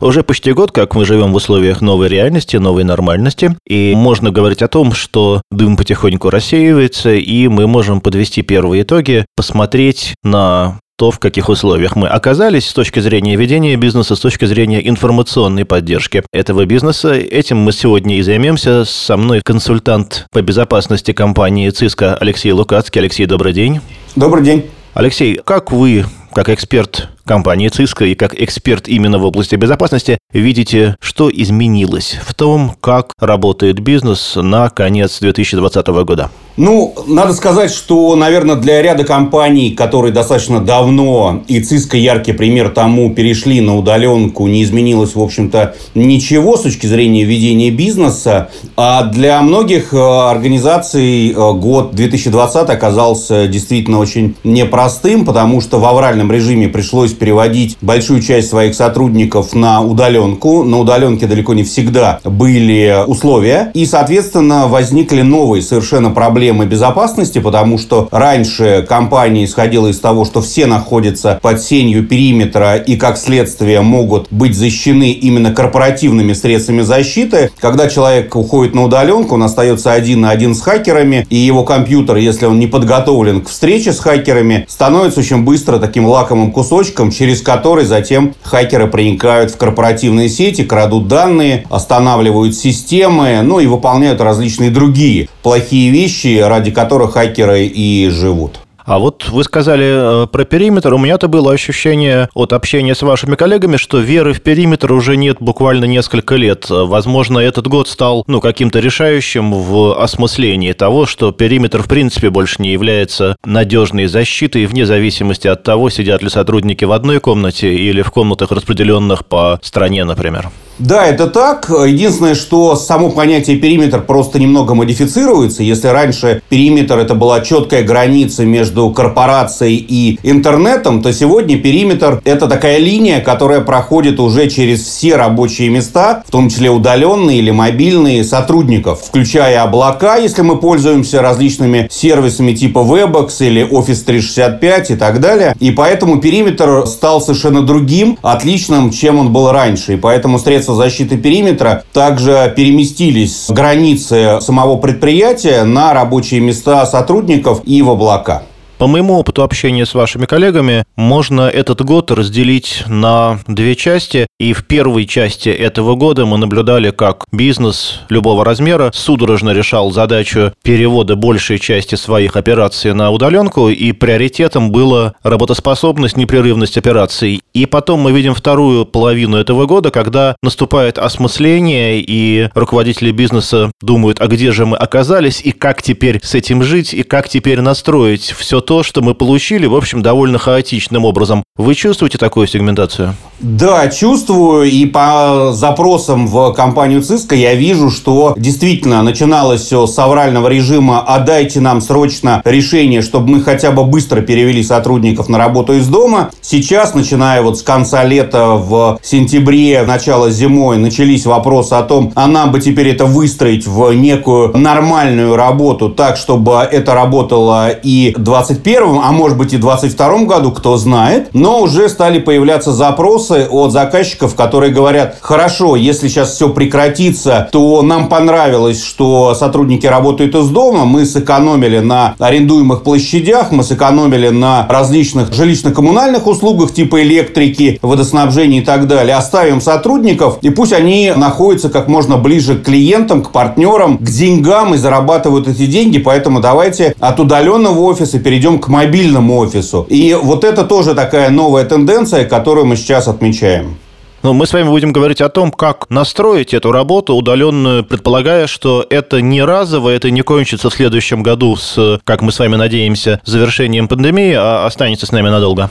Уже почти год, как мы живем в условиях новой реальности, новой нормальности, и можно говорить о том, что дым потихоньку рассеивается, и мы можем подвести первые итоги, посмотреть на то, в каких условиях мы оказались с точки зрения ведения бизнеса, с точки зрения информационной поддержки этого бизнеса. Этим мы сегодня и займемся. Со мной консультант по безопасности компании ЦИСКО Алексей Лукацкий. Алексей, добрый день. Добрый день. Алексей, как вы как эксперт компании ЦИСКО и как эксперт именно в области безопасности, видите, что изменилось в том, как работает бизнес на конец 2020 года? Ну, надо сказать, что, наверное, для ряда компаний, которые достаточно давно, и ЦИСКО яркий пример тому, перешли на удаленку, не изменилось, в общем-то, ничего с точки зрения ведения бизнеса. А для многих э, организаций э, год 2020 оказался действительно очень непростым, потому что в авральном режиме пришлось переводить большую часть своих сотрудников на удаленку. На удаленке далеко не всегда были условия. И, соответственно, возникли новые совершенно проблемы безопасности, потому что раньше компания исходила из того, что все находятся под сенью периметра и, как следствие, могут быть защищены именно корпоративными средствами защиты. Когда человек уходит на удаленку, он остается один на один с хакерами, и его компьютер, если он не подготовлен к встрече с хакерами, становится очень быстро таким лакомым кусочком, через который затем хакеры проникают в корпоративные сети, крадут данные, останавливают системы, ну и выполняют различные другие плохие вещи, ради которых хакеры и живут. А вот вы сказали э, про периметр. У меня-то было ощущение от общения с вашими коллегами, что веры в периметр уже нет буквально несколько лет. Возможно, этот год стал ну, каким-то решающим в осмыслении того, что периметр в принципе больше не является надежной защитой, вне зависимости от того, сидят ли сотрудники в одной комнате или в комнатах, распределенных по стране, например. Да, это так. Единственное, что само понятие периметр просто немного модифицируется. Если раньше периметр это была четкая граница между корпорацией и интернетом, то сегодня периметр это такая линия, которая проходит уже через все рабочие места, в том числе удаленные или мобильные сотрудников, включая облака, если мы пользуемся различными сервисами типа Webex или Office 365 и так далее. И поэтому периметр стал совершенно другим, отличным, чем он был раньше. И поэтому средства средства защиты периметра также переместились границы самого предприятия на рабочие места сотрудников и в облака. По моему опыту общения с вашими коллегами, можно этот год разделить на две части. И в первой части этого года мы наблюдали, как бизнес любого размера судорожно решал задачу перевода большей части своих операций на удаленку, и приоритетом была работоспособность, непрерывность операций. И потом мы видим вторую половину этого года, когда наступает осмысление, и руководители бизнеса думают, а где же мы оказались, и как теперь с этим жить, и как теперь настроить все то, что мы получили, в общем, довольно хаотичным образом. Вы чувствуете такую сегментацию? Да, чувствую. И по запросам в компанию Cisco я вижу, что действительно начиналось все с аврального режима «отдайте нам срочно решение, чтобы мы хотя бы быстро перевели сотрудников на работу из дома». Сейчас, начиная вот с конца лета в сентябре, начало зимой, начались вопросы о том, а нам бы теперь это выстроить в некую нормальную работу так, чтобы это работало и 20 21 а может быть и 22 году, кто знает. Но уже стали появляться запросы от заказчиков, которые говорят, хорошо, если сейчас все прекратится, то нам понравилось, что сотрудники работают из дома, мы сэкономили на арендуемых площадях, мы сэкономили на различных жилищно-коммунальных услугах типа электрики, водоснабжения и так далее. Оставим сотрудников, и пусть они находятся как можно ближе к клиентам, к партнерам, к деньгам и зарабатывают эти деньги, поэтому давайте от удаленного офиса перейдем перейдем к мобильному офису. И вот это тоже такая новая тенденция, которую мы сейчас отмечаем. Но мы с вами будем говорить о том, как настроить эту работу удаленную, предполагая, что это не разово, это не кончится в следующем году с, как мы с вами надеемся, завершением пандемии, а останется с нами надолго.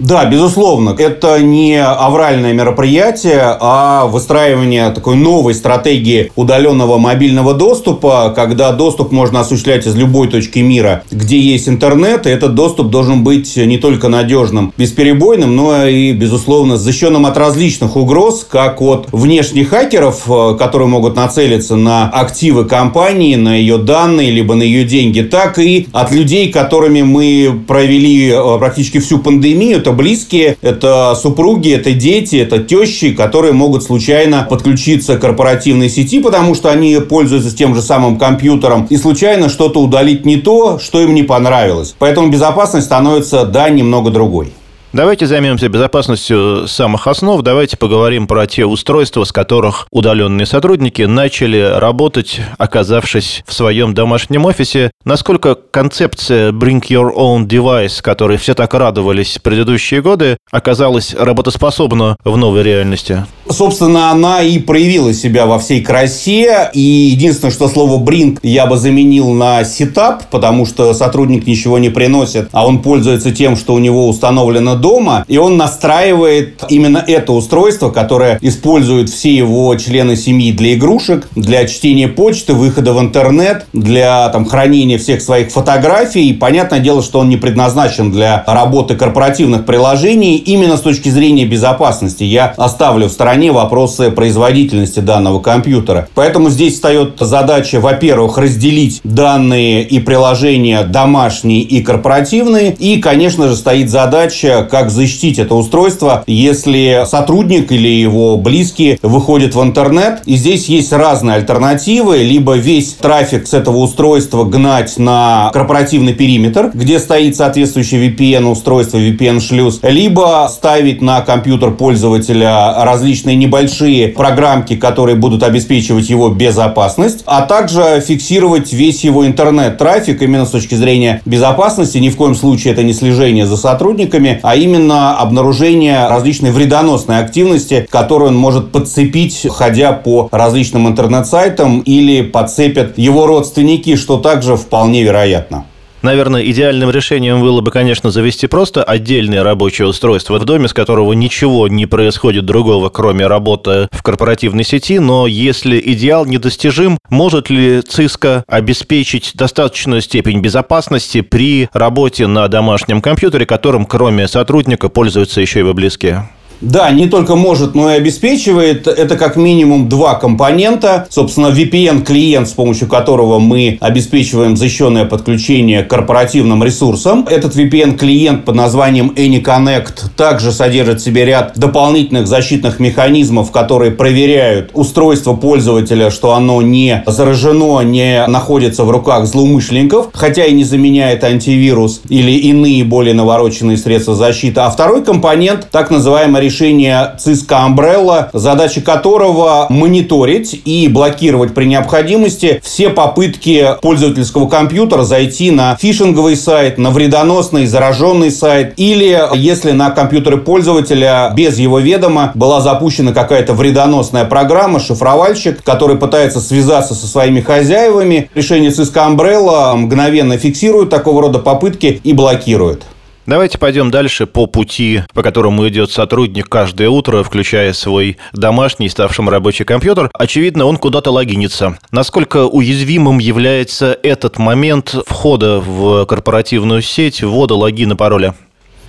Да, безусловно. Это не авральное мероприятие, а выстраивание такой новой стратегии удаленного мобильного доступа, когда доступ можно осуществлять из любой точки мира, где есть интернет, и этот доступ должен быть не только надежным, бесперебойным, но и, безусловно, защищенным от различных угроз, как от внешних хакеров, э, которые могут нацелиться на активы компании, на ее данные, либо на ее деньги, так и от людей, которыми мы провели э, практически всю пандемию, это близкие, это супруги, это дети, это тещи, которые могут случайно подключиться к корпоративной сети, потому что они пользуются тем же самым компьютером, и случайно что-то удалить не то, что им не понравилось. Поэтому безопасность становится, да, немного другой. Давайте займемся безопасностью самых основ. Давайте поговорим про те устройства, с которых удаленные сотрудники начали работать, оказавшись в своем домашнем офисе. Насколько концепция Bring Your Own Device, которой все так радовались в предыдущие годы, оказалась работоспособна в новой реальности? Собственно, она и проявила себя во всей красе. И единственное, что слово bring я бы заменил на setup, потому что сотрудник ничего не приносит, а он пользуется тем, что у него установлено дома, и он настраивает именно это устройство, которое используют все его члены семьи для игрушек, для чтения почты, выхода в интернет, для там, хранения всех своих фотографий. И понятное дело, что он не предназначен для работы корпоративных приложений именно с точки зрения безопасности. Я оставлю в стороне стороне вопросы производительности данного компьютера. Поэтому здесь встает задача, во-первых, разделить данные и приложения домашние и корпоративные. И, конечно же, стоит задача, как защитить это устройство, если сотрудник или его близкие выходят в интернет. И здесь есть разные альтернативы. Либо весь трафик с этого устройства гнать на корпоративный периметр, где стоит соответствующее VPN-устройство, VPN-шлюз, либо ставить на компьютер пользователя различные различные небольшие программки, которые будут обеспечивать его безопасность, а также фиксировать весь его интернет-трафик именно с точки зрения безопасности. Ни в коем случае это не слежение за сотрудниками, а именно обнаружение различной вредоносной активности, которую он может подцепить, ходя по различным интернет-сайтам или подцепят его родственники, что также вполне вероятно. Наверное, идеальным решением было бы, конечно, завести просто отдельное рабочее устройство в доме, с которого ничего не происходит другого, кроме работы в корпоративной сети, но если идеал недостижим, может ли Cisco обеспечить достаточную степень безопасности при работе на домашнем компьютере, которым кроме сотрудника пользуются еще его близкие? Да, не только может, но и обеспечивает. Это как минимум два компонента. Собственно, VPN-клиент, с помощью которого мы обеспечиваем защищенное подключение к корпоративным ресурсам. Этот VPN-клиент под названием AnyConnect также содержит в себе ряд дополнительных защитных механизмов, которые проверяют устройство пользователя, что оно не заражено, не находится в руках злоумышленников, хотя и не заменяет антивирус или иные более навороченные средства защиты. А второй компонент, так называемый решение Cisco Umbrella, задача которого мониторить и блокировать при необходимости все попытки пользовательского компьютера зайти на фишинговый сайт, на вредоносный, зараженный сайт, или если на компьютере пользователя без его ведома была запущена какая-то вредоносная программа, шифровальщик, который пытается связаться со своими хозяевами, решение Cisco Umbrella мгновенно фиксирует такого рода попытки и блокирует. Давайте пойдем дальше по пути, по которому идет сотрудник каждое утро, включая свой домашний, ставшим рабочий компьютер. Очевидно, он куда-то логинится. Насколько уязвимым является этот момент входа в корпоративную сеть, ввода логина, пароля?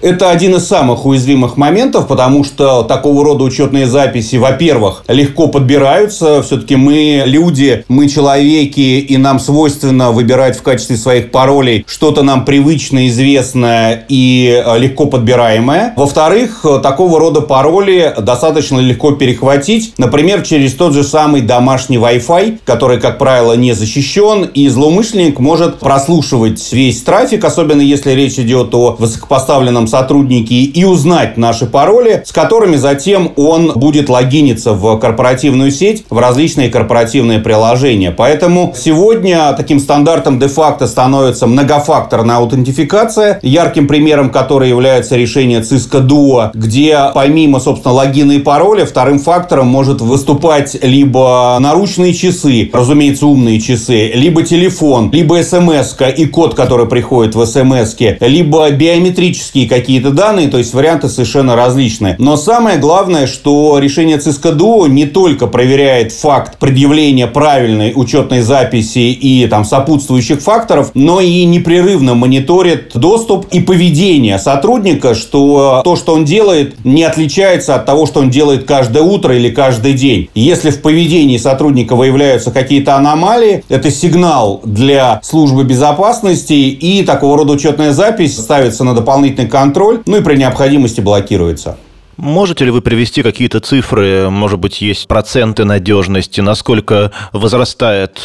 Это один из самых уязвимых моментов, потому что такого рода учетные записи, во-первых, легко подбираются. Все-таки мы люди, мы человеки, и нам свойственно выбирать в качестве своих паролей что-то нам привычное, известное и э, легко подбираемое. Во-вторых, такого рода пароли достаточно легко перехватить, например, через тот же самый домашний Wi-Fi, который, как правило, не защищен, и злоумышленник может прослушивать весь трафик, особенно если речь идет о высокопоставленном сотрудники и узнать наши пароли, с которыми затем он будет логиниться в корпоративную сеть, в различные корпоративные приложения. Поэтому сегодня таким стандартом де-факто становится многофакторная аутентификация, ярким примером которой является решение Cisco Duo, где помимо, собственно, логина и пароля, вторым фактором может выступать либо наручные часы, разумеется, умные часы, либо телефон, либо смс и код, который приходит в смс либо биометрические какие какие-то данные, то есть варианты совершенно различные. Но самое главное, что решение Duo не только проверяет факт предъявления правильной учетной записи и там сопутствующих факторов, но и непрерывно мониторит доступ и поведение сотрудника, что то, что он делает, не отличается от того, что он делает каждое утро или каждый день. Если в поведении сотрудника выявляются какие-то аномалии, это сигнал для службы безопасности и такого рода учетная запись ставится на дополнительный контроль контроль, ну и при необходимости блокируется. Можете ли вы привести какие-то цифры, может быть, есть проценты надежности, насколько возрастает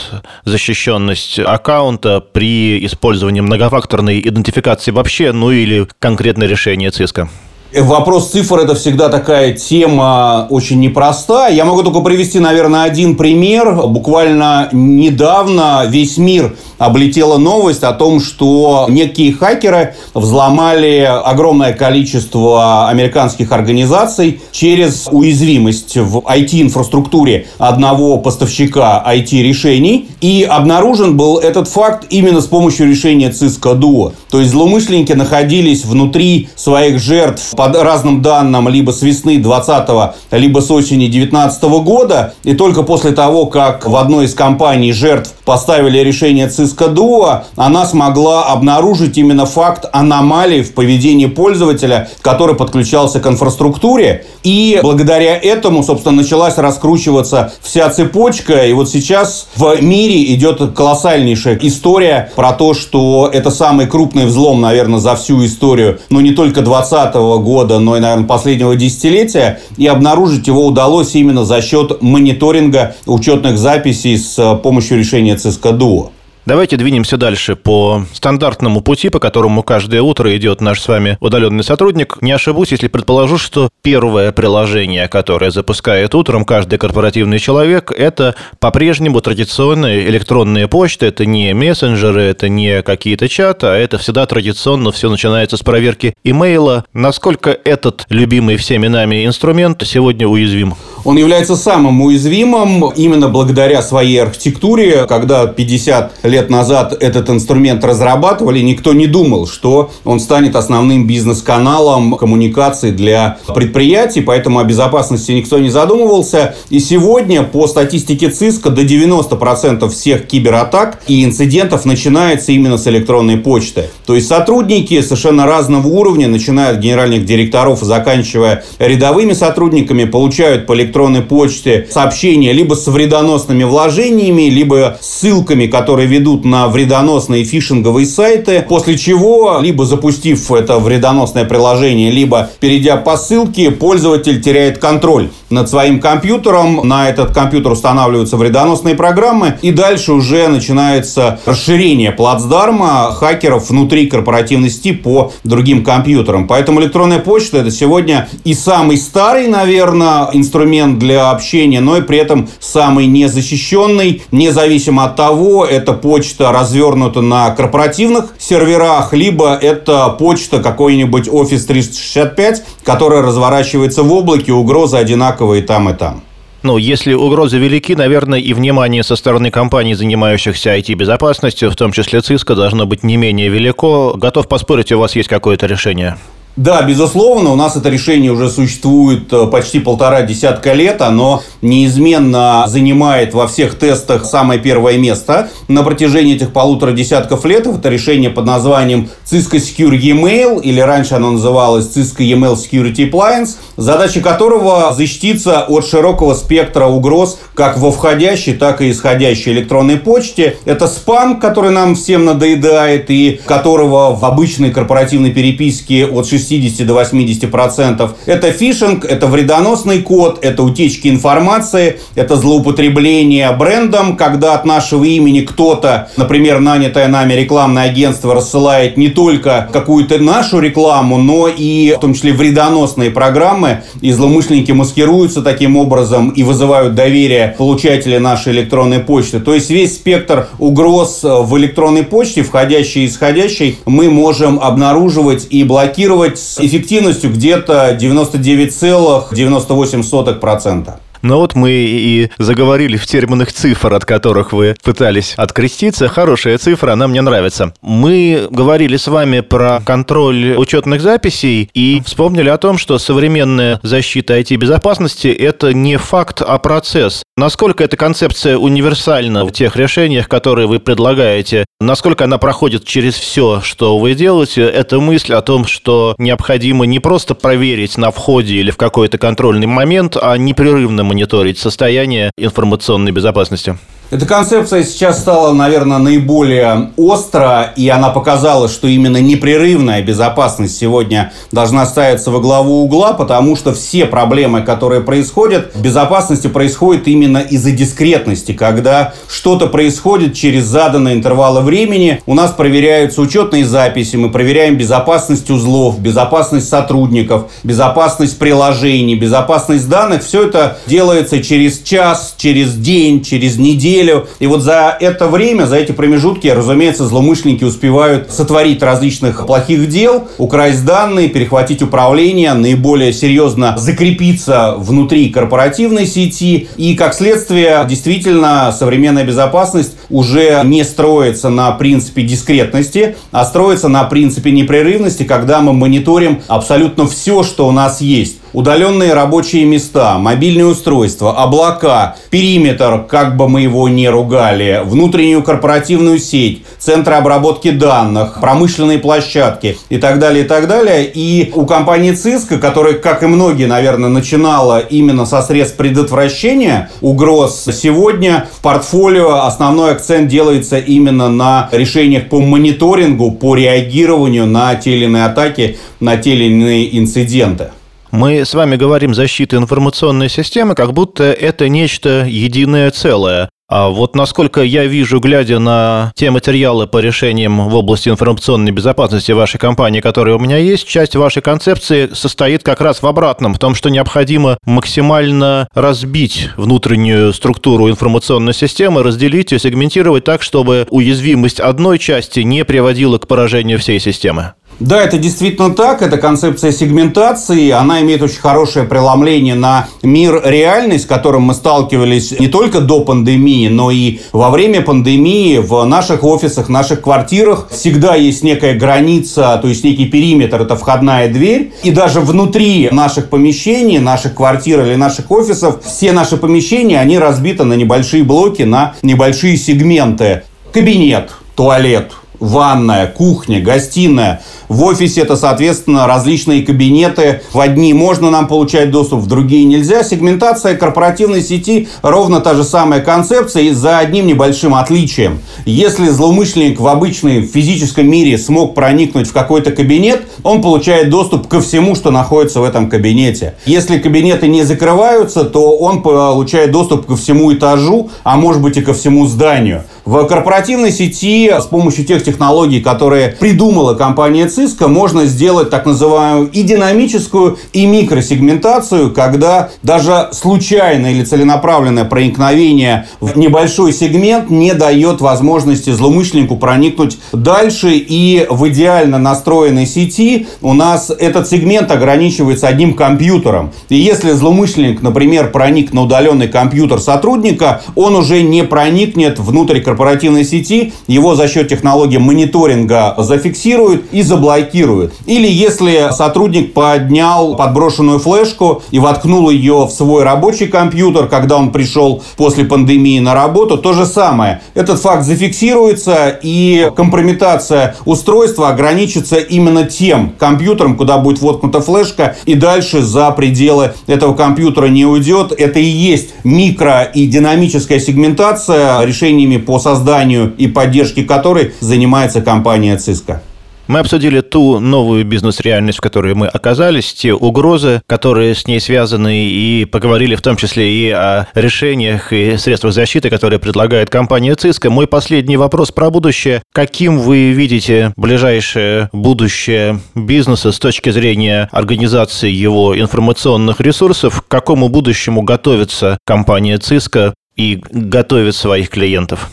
защищенность аккаунта при использовании многофакторной идентификации вообще, ну или конкретное решение ЦИСКа? Вопрос цифр – это всегда такая тема очень непростая. Я могу только привести, наверное, один пример. Буквально недавно весь мир облетела новость о том, что некие хакеры взломали огромное количество американских организаций через уязвимость в IT-инфраструктуре одного поставщика IT-решений. И обнаружен был этот факт именно с помощью решения Cisco Duo. То есть злоумышленники находились внутри своих жертв по разным данным либо с весны 20 либо с осени 19 года. И только после того, как в одной из компаний жертв поставили решение Cisco Duo, она смогла обнаружить именно факт аномалии в поведении пользователя, который подключался к инфраструктуре. И благодаря этому, собственно, началась раскручиваться вся цепочка. И вот сейчас в мире идет колоссальнейшая история про то, что это самый крупный взлом, наверное, за всю историю, но не только 2020 года, но и, наверное, последнего десятилетия. И обнаружить его удалось именно за счет мониторинга учетных записей с помощью решения Duo. Давайте двинемся дальше по стандартному пути, по которому каждое утро идет наш с вами удаленный сотрудник. Не ошибусь, если предположу, что первое приложение, которое запускает утром каждый корпоративный человек, это по-прежнему традиционные электронные почты. Это не мессенджеры, это не какие-то чаты, а это всегда традиционно все начинается с проверки имейла. Насколько этот любимый всеми нами инструмент сегодня уязвим? Он является самым уязвимым именно благодаря своей архитектуре, когда 50 лет назад этот инструмент разрабатывали, никто не думал, что он станет основным бизнес-каналом коммуникации для предприятий, поэтому о безопасности никто не задумывался. И сегодня по статистике ЦИСКа до 90% всех кибератак и инцидентов начинается именно с электронной почты. То есть сотрудники совершенно разного уровня, начиная от генеральных директоров и заканчивая рядовыми сотрудниками, получают по электронной почте сообщения либо с вредоносными вложениями, либо ссылками, которые ведут на вредоносные фишинговые сайты, после чего, либо запустив это вредоносное приложение, либо перейдя по ссылке, пользователь теряет контроль над своим компьютером. На этот компьютер устанавливаются вредоносные программы, и дальше уже начинается расширение плацдарма хакеров внутри корпоративной сети по другим компьютерам. Поэтому электронная почта это сегодня и самый старый, наверное, инструмент для общения, но и при этом самый незащищенный, независимо от того, это почта развернута на корпоративных серверах, либо это почта какой-нибудь Office 365, которая разворачивается в облаке, угрозы одинаковые там и там. Ну, если угрозы велики, наверное, и внимание со стороны компаний, занимающихся IT-безопасностью, в том числе ЦИСКа, должно быть не менее велико. Готов поспорить, у вас есть какое-то решение? Да, безусловно, у нас это решение уже существует э, почти полтора десятка лет. Оно неизменно занимает во всех тестах самое первое место на протяжении этих полутора десятков лет. Это решение под названием Cisco Secure Email, или раньше оно называлось Cisco Email Security Appliance, задача которого защититься от широкого спектра угроз как во входящей, так и исходящей электронной почте. Это спам, который нам всем надоедает и которого в обычной корпоративной переписке от 6 60 до 80 процентов. Это фишинг, это вредоносный код, это утечки информации, это злоупотребление брендом, когда от нашего имени кто-то, например, нанятое нами рекламное агентство рассылает не только какую-то нашу рекламу, но и в том числе вредоносные программы, и злоумышленники маскируются таким образом и вызывают доверие получателя нашей электронной почты. То есть весь спектр угроз в электронной почте, входящей и исходящей, мы можем обнаруживать и блокировать с эффективностью где-то 99,98%. Но вот мы и заговорили в терминах цифр, от которых вы пытались откреститься. Хорошая цифра, она мне нравится. Мы говорили с вами про контроль учетных записей и вспомнили о том, что современная защита IT-безопасности – это не факт, а процесс. Насколько эта концепция универсальна в тех решениях, которые вы предлагаете? Насколько она проходит через все, что вы делаете? Это мысль о том, что необходимо не просто проверить на входе или в какой-то контрольный момент, а непрерывно мониторить состояние информационной безопасности? Эта концепция сейчас стала, наверное, наиболее остро, и она показала, что именно непрерывная безопасность сегодня должна ставиться во главу угла, потому что все проблемы, которые происходят в безопасности, происходят именно из-за дискретности, когда что-то происходит через заданные интервалы времени, у нас проверяются учетные записи, мы проверяем безопасность узлов, безопасность сотрудников, безопасность приложений, безопасность данных, все это делается через час, через день, через неделю, неделю. И вот за это время, за эти промежутки, разумеется, злоумышленники успевают сотворить различных плохих дел, украсть данные, перехватить управление, наиболее серьезно закрепиться внутри корпоративной сети. И, как следствие, действительно, современная безопасность уже не строится на принципе дискретности, а строится на принципе непрерывности, когда мы мониторим абсолютно все, что у нас есть удаленные рабочие места, мобильные устройства, облака, периметр, как бы мы его не ругали, внутреннюю корпоративную сеть, центры обработки данных, промышленные площадки и так далее, и так далее. И у компании Cisco, которая, как и многие, наверное, начинала именно со средств предотвращения угроз, сегодня в портфолио основной акцент делается именно на решениях по мониторингу, по реагированию на те или иные атаки, на те или иные инциденты. Мы с вами говорим защита информационной системы, как будто это нечто единое целое. А вот насколько я вижу, глядя на те материалы по решениям в области информационной безопасности вашей компании, которые у меня есть, часть вашей концепции состоит как раз в обратном, в том, что необходимо максимально разбить внутреннюю структуру информационной системы, разделить и сегментировать так, чтобы уязвимость одной части не приводила к поражению всей системы. Да, это действительно так. Это концепция сегментации. Она имеет очень хорошее преломление на мир реальный, с которым мы сталкивались не только до пандемии, но и во время пандемии в наших офисах, наших квартирах. Всегда есть некая граница, то есть некий периметр, это входная дверь. И даже внутри наших помещений, наших квартир или наших офисов, все наши помещения, они разбиты на небольшие блоки, на небольшие сегменты. Кабинет, туалет, ванная, кухня, гостиная. В офисе это, соответственно, различные кабинеты. В одни можно нам получать доступ, в другие нельзя. Сегментация корпоративной сети ровно та же самая концепция и за одним небольшим отличием. Если злоумышленник в обычном физическом мире смог проникнуть в какой-то кабинет, он получает доступ ко всему, что находится в этом кабинете. Если кабинеты не закрываются, то он получает доступ ко всему этажу, а может быть и ко всему зданию. В корпоративной сети с помощью тех технологий, которые придумала компания Cisco, можно сделать так называемую и динамическую, и микросегментацию, когда даже случайное или целенаправленное проникновение в небольшой сегмент не дает возможности злоумышленнику проникнуть дальше. И в идеально настроенной сети у нас этот сегмент ограничивается одним компьютером. И если злоумышленник, например, проник на удаленный компьютер сотрудника, он уже не проникнет внутрь корпоративной корпоративной сети, его за счет технологии мониторинга зафиксируют и заблокируют. Или если сотрудник поднял подброшенную флешку и воткнул ее в свой рабочий компьютер, когда он пришел после пандемии на работу, то же самое. Этот факт зафиксируется и компрометация устройства ограничится именно тем компьютером, куда будет воткнута флешка, и дальше за пределы этого компьютера не уйдет. Это и есть микро и динамическая сегментация решениями по созданию и поддержке которой занимается компания Cisco. Мы обсудили ту новую бизнес-реальность, в которой мы оказались, те угрозы, которые с ней связаны, и поговорили в том числе и о решениях и средствах защиты, которые предлагает компания Cisco. Мой последний вопрос про будущее. Каким вы видите ближайшее будущее бизнеса с точки зрения организации его информационных ресурсов? К какому будущему готовится компания Cisco и готовит своих клиентов?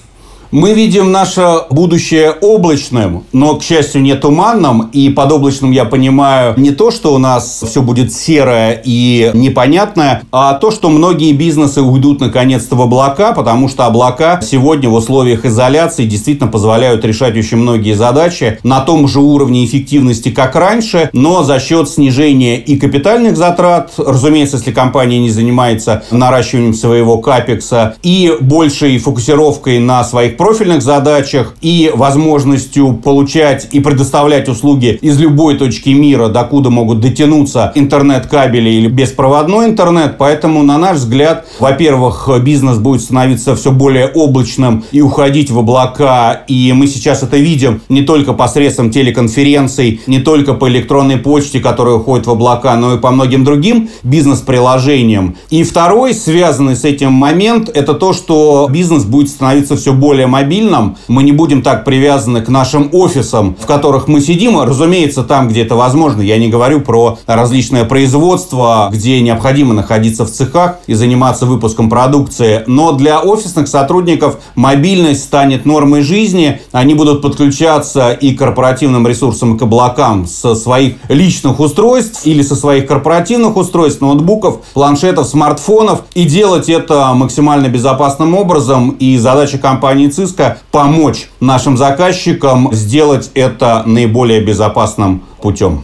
Мы видим наше будущее облачным, но, к счастью, не туманным. И под облачным я понимаю не то, что у нас все будет серое и непонятное, а то, что многие бизнесы уйдут наконец-то в облака, потому что облака сегодня в условиях изоляции действительно позволяют решать очень многие задачи на том же уровне эффективности, как раньше, но за счет снижения и капитальных затрат, разумеется, если компания не занимается наращиванием своего капекса, и большей фокусировкой на своих профильных задачах и возможностью получать и предоставлять услуги из любой точки мира, докуда могут дотянуться интернет-кабели или беспроводной интернет. Поэтому, на наш взгляд, во-первых, бизнес будет становиться все более облачным и уходить в облака. И мы сейчас это видим не только посредством телеконференций, не только по электронной почте, которая уходит в облака, но и по многим другим бизнес-приложениям. И второй, связанный с этим момент, это то, что бизнес будет становиться все более мобильным. Мы не будем так привязаны к нашим офисам, в которых мы сидим. Разумеется, там, где это возможно. Я не говорю про различное производство, где необходимо находиться в цехах и заниматься выпуском продукции. Но для офисных сотрудников мобильность станет нормой жизни. Они будут подключаться и к корпоративным ресурсам, и к облакам со своих личных устройств или со своих корпоративных устройств, ноутбуков, планшетов, смартфонов и делать это максимально безопасным образом. И задача компании Cisco помочь нашим заказчикам сделать это наиболее безопасным путем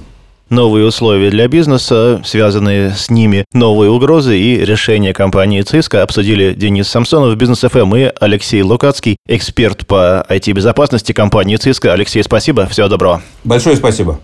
новые условия для бизнеса, связанные с ними, новые угрозы и решения компании Cisco обсудили Денис Самсонов, Бизнес ФМ и Алексей Лукацкий, эксперт по IT-безопасности компании Cisco. Алексей, спасибо, всего доброго. Большое спасибо.